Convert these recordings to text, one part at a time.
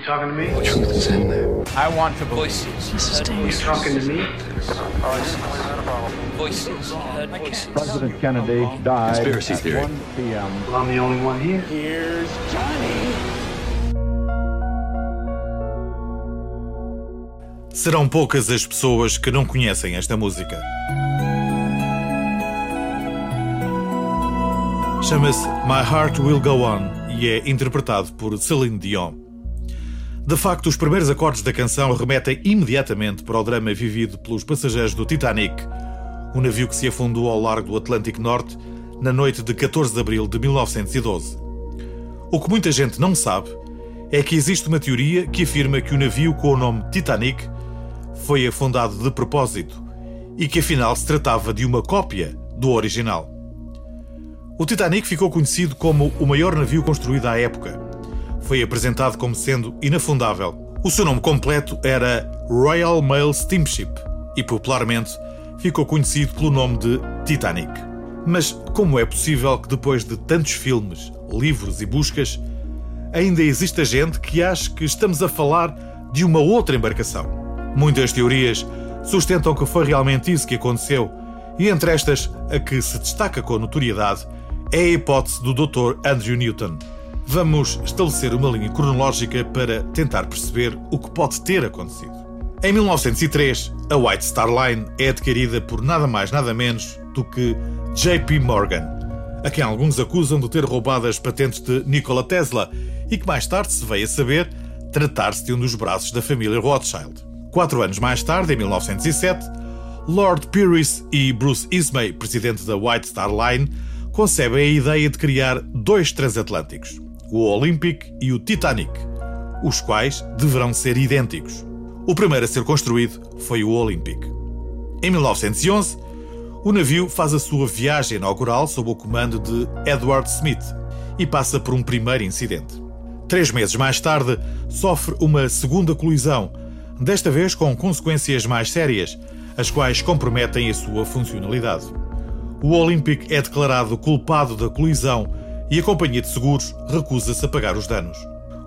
You talking to me? The truth is in there. I want to voices. You talking to me? Voices. President Kennedy died Conspiracy at theory. 1 p.m. Well, I'm the only one here. Here's Johnny. Serão poucas as pessoas que não conhecem esta música. Chama-se My Heart Will Go On e é interpretado por Celine Dion. De facto, os primeiros acordes da canção remetem imediatamente para o drama vivido pelos passageiros do Titanic, um navio que se afundou ao largo do Atlântico Norte na noite de 14 de abril de 1912. O que muita gente não sabe é que existe uma teoria que afirma que o navio com o nome Titanic foi afundado de propósito e que afinal se tratava de uma cópia do original. O Titanic ficou conhecido como o maior navio construído à época. Foi apresentado como sendo inafundável. O seu nome completo era Royal Mail Steamship e popularmente ficou conhecido pelo nome de Titanic. Mas como é possível que depois de tantos filmes, livros e buscas, ainda exista gente que acha que estamos a falar de uma outra embarcação? Muitas teorias sustentam que foi realmente isso que aconteceu, e entre estas, a que se destaca com notoriedade é a hipótese do Dr. Andrew Newton. Vamos estabelecer uma linha cronológica para tentar perceber o que pode ter acontecido. Em 1903, a White Star Line é adquirida por nada mais nada menos do que JP Morgan, a quem alguns acusam de ter roubado as patentes de Nikola Tesla e que mais tarde se veio a saber tratar-se de um dos braços da família Rothschild. Quatro anos mais tarde, em 1907, Lord Pyrrhus e Bruce Ismay, presidente da White Star Line, concebem a ideia de criar dois transatlânticos, o Olympic e o Titanic, os quais deverão ser idênticos. O primeiro a ser construído foi o Olympic. Em 1911, o navio faz a sua viagem inaugural sob o comando de Edward Smith e passa por um primeiro incidente. Três meses mais tarde, sofre uma segunda colisão, desta vez com consequências mais sérias, as quais comprometem a sua funcionalidade. O Olympic é declarado culpado da colisão e a companhia de seguros recusa-se a pagar os danos.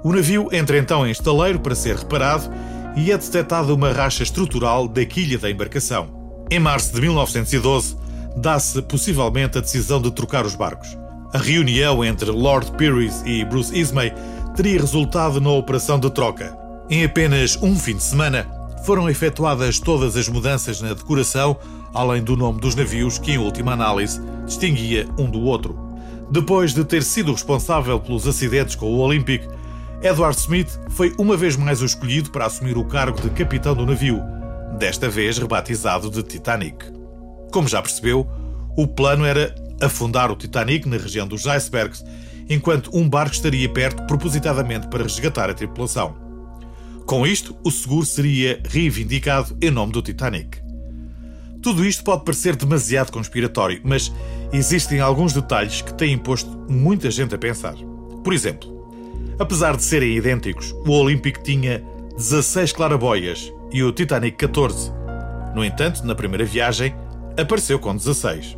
O navio entra então em estaleiro para ser reparado e é detectada uma racha estrutural da quilha da embarcação. Em março de 1912, dá-se possivelmente a decisão de trocar os barcos. A reunião entre Lord Pyrrhus e Bruce Ismay teria resultado na operação de troca. Em apenas um fim de semana, foram efetuadas todas as mudanças na decoração, além do nome dos navios, que em última análise distinguia um do outro. Depois de ter sido responsável pelos acidentes com o Olympic, Edward Smith foi uma vez mais o escolhido para assumir o cargo de capitão do navio, desta vez rebatizado de Titanic. Como já percebeu, o plano era afundar o Titanic na região dos icebergs, enquanto um barco estaria perto propositadamente para resgatar a tripulação. Com isto, o seguro seria reivindicado em nome do Titanic. Tudo isto pode parecer demasiado conspiratório, mas existem alguns detalhes que têm posto muita gente a pensar. Por exemplo, apesar de serem idênticos, o Olympic tinha 16 claraboias e o Titanic 14. No entanto, na primeira viagem, apareceu com 16.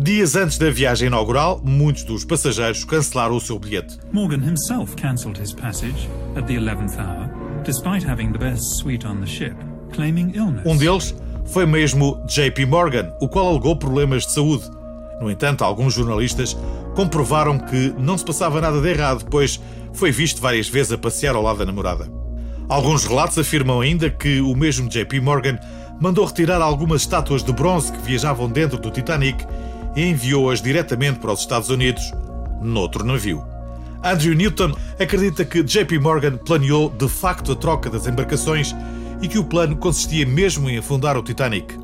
Dias antes da viagem inaugural, muitos dos passageiros cancelaram o seu bilhete. Morgan himself cancelled his passage at the 11th hour, despite having the best suite on the ship, claiming illness. Um deles foi mesmo JP Morgan, o qual alegou problemas de saúde. No entanto, alguns jornalistas comprovaram que não se passava nada de errado, pois foi visto várias vezes a passear ao lado da namorada. Alguns relatos afirmam ainda que o mesmo JP Morgan mandou retirar algumas estátuas de bronze que viajavam dentro do Titanic e enviou-as diretamente para os Estados Unidos, noutro navio. Andrew Newton acredita que JP Morgan planeou de facto a troca das embarcações e que o plano consistia mesmo em afundar o Titanic.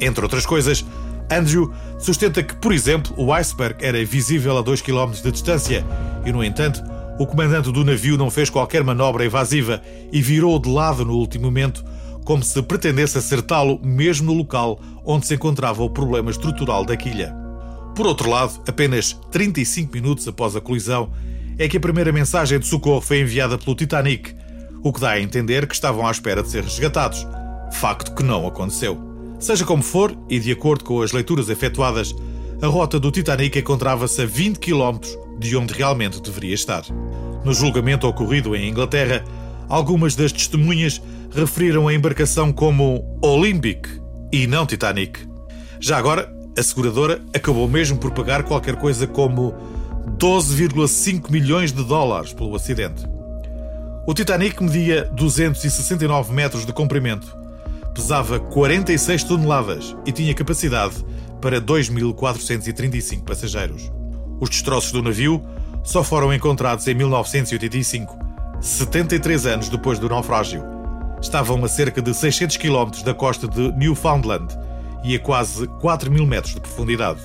Entre outras coisas, Andrew sustenta que, por exemplo, o iceberg era visível a 2 km de distância e, no entanto, o comandante do navio não fez qualquer manobra evasiva e virou de lado no último momento, como se pretendesse acertá-lo mesmo no local onde se encontrava o problema estrutural da quilha. Por outro lado, apenas 35 minutos após a colisão, é que a primeira mensagem de socorro foi enviada pelo Titanic, o que dá a entender que estavam à espera de ser resgatados. Facto que não aconteceu. Seja como for, e de acordo com as leituras efetuadas, a rota do Titanic encontrava-se a 20 km de onde realmente deveria estar. No julgamento ocorrido em Inglaterra, Algumas das testemunhas referiram a embarcação como Olympic e não Titanic. Já agora, a seguradora acabou mesmo por pagar qualquer coisa como 12,5 milhões de dólares pelo acidente. O Titanic media 269 metros de comprimento, pesava 46 toneladas e tinha capacidade para 2.435 passageiros. Os destroços do navio só foram encontrados em 1985, 73 anos depois do naufrágio. Estavam a cerca de 600 km da costa de Newfoundland e a quase 4 mil metros de profundidade.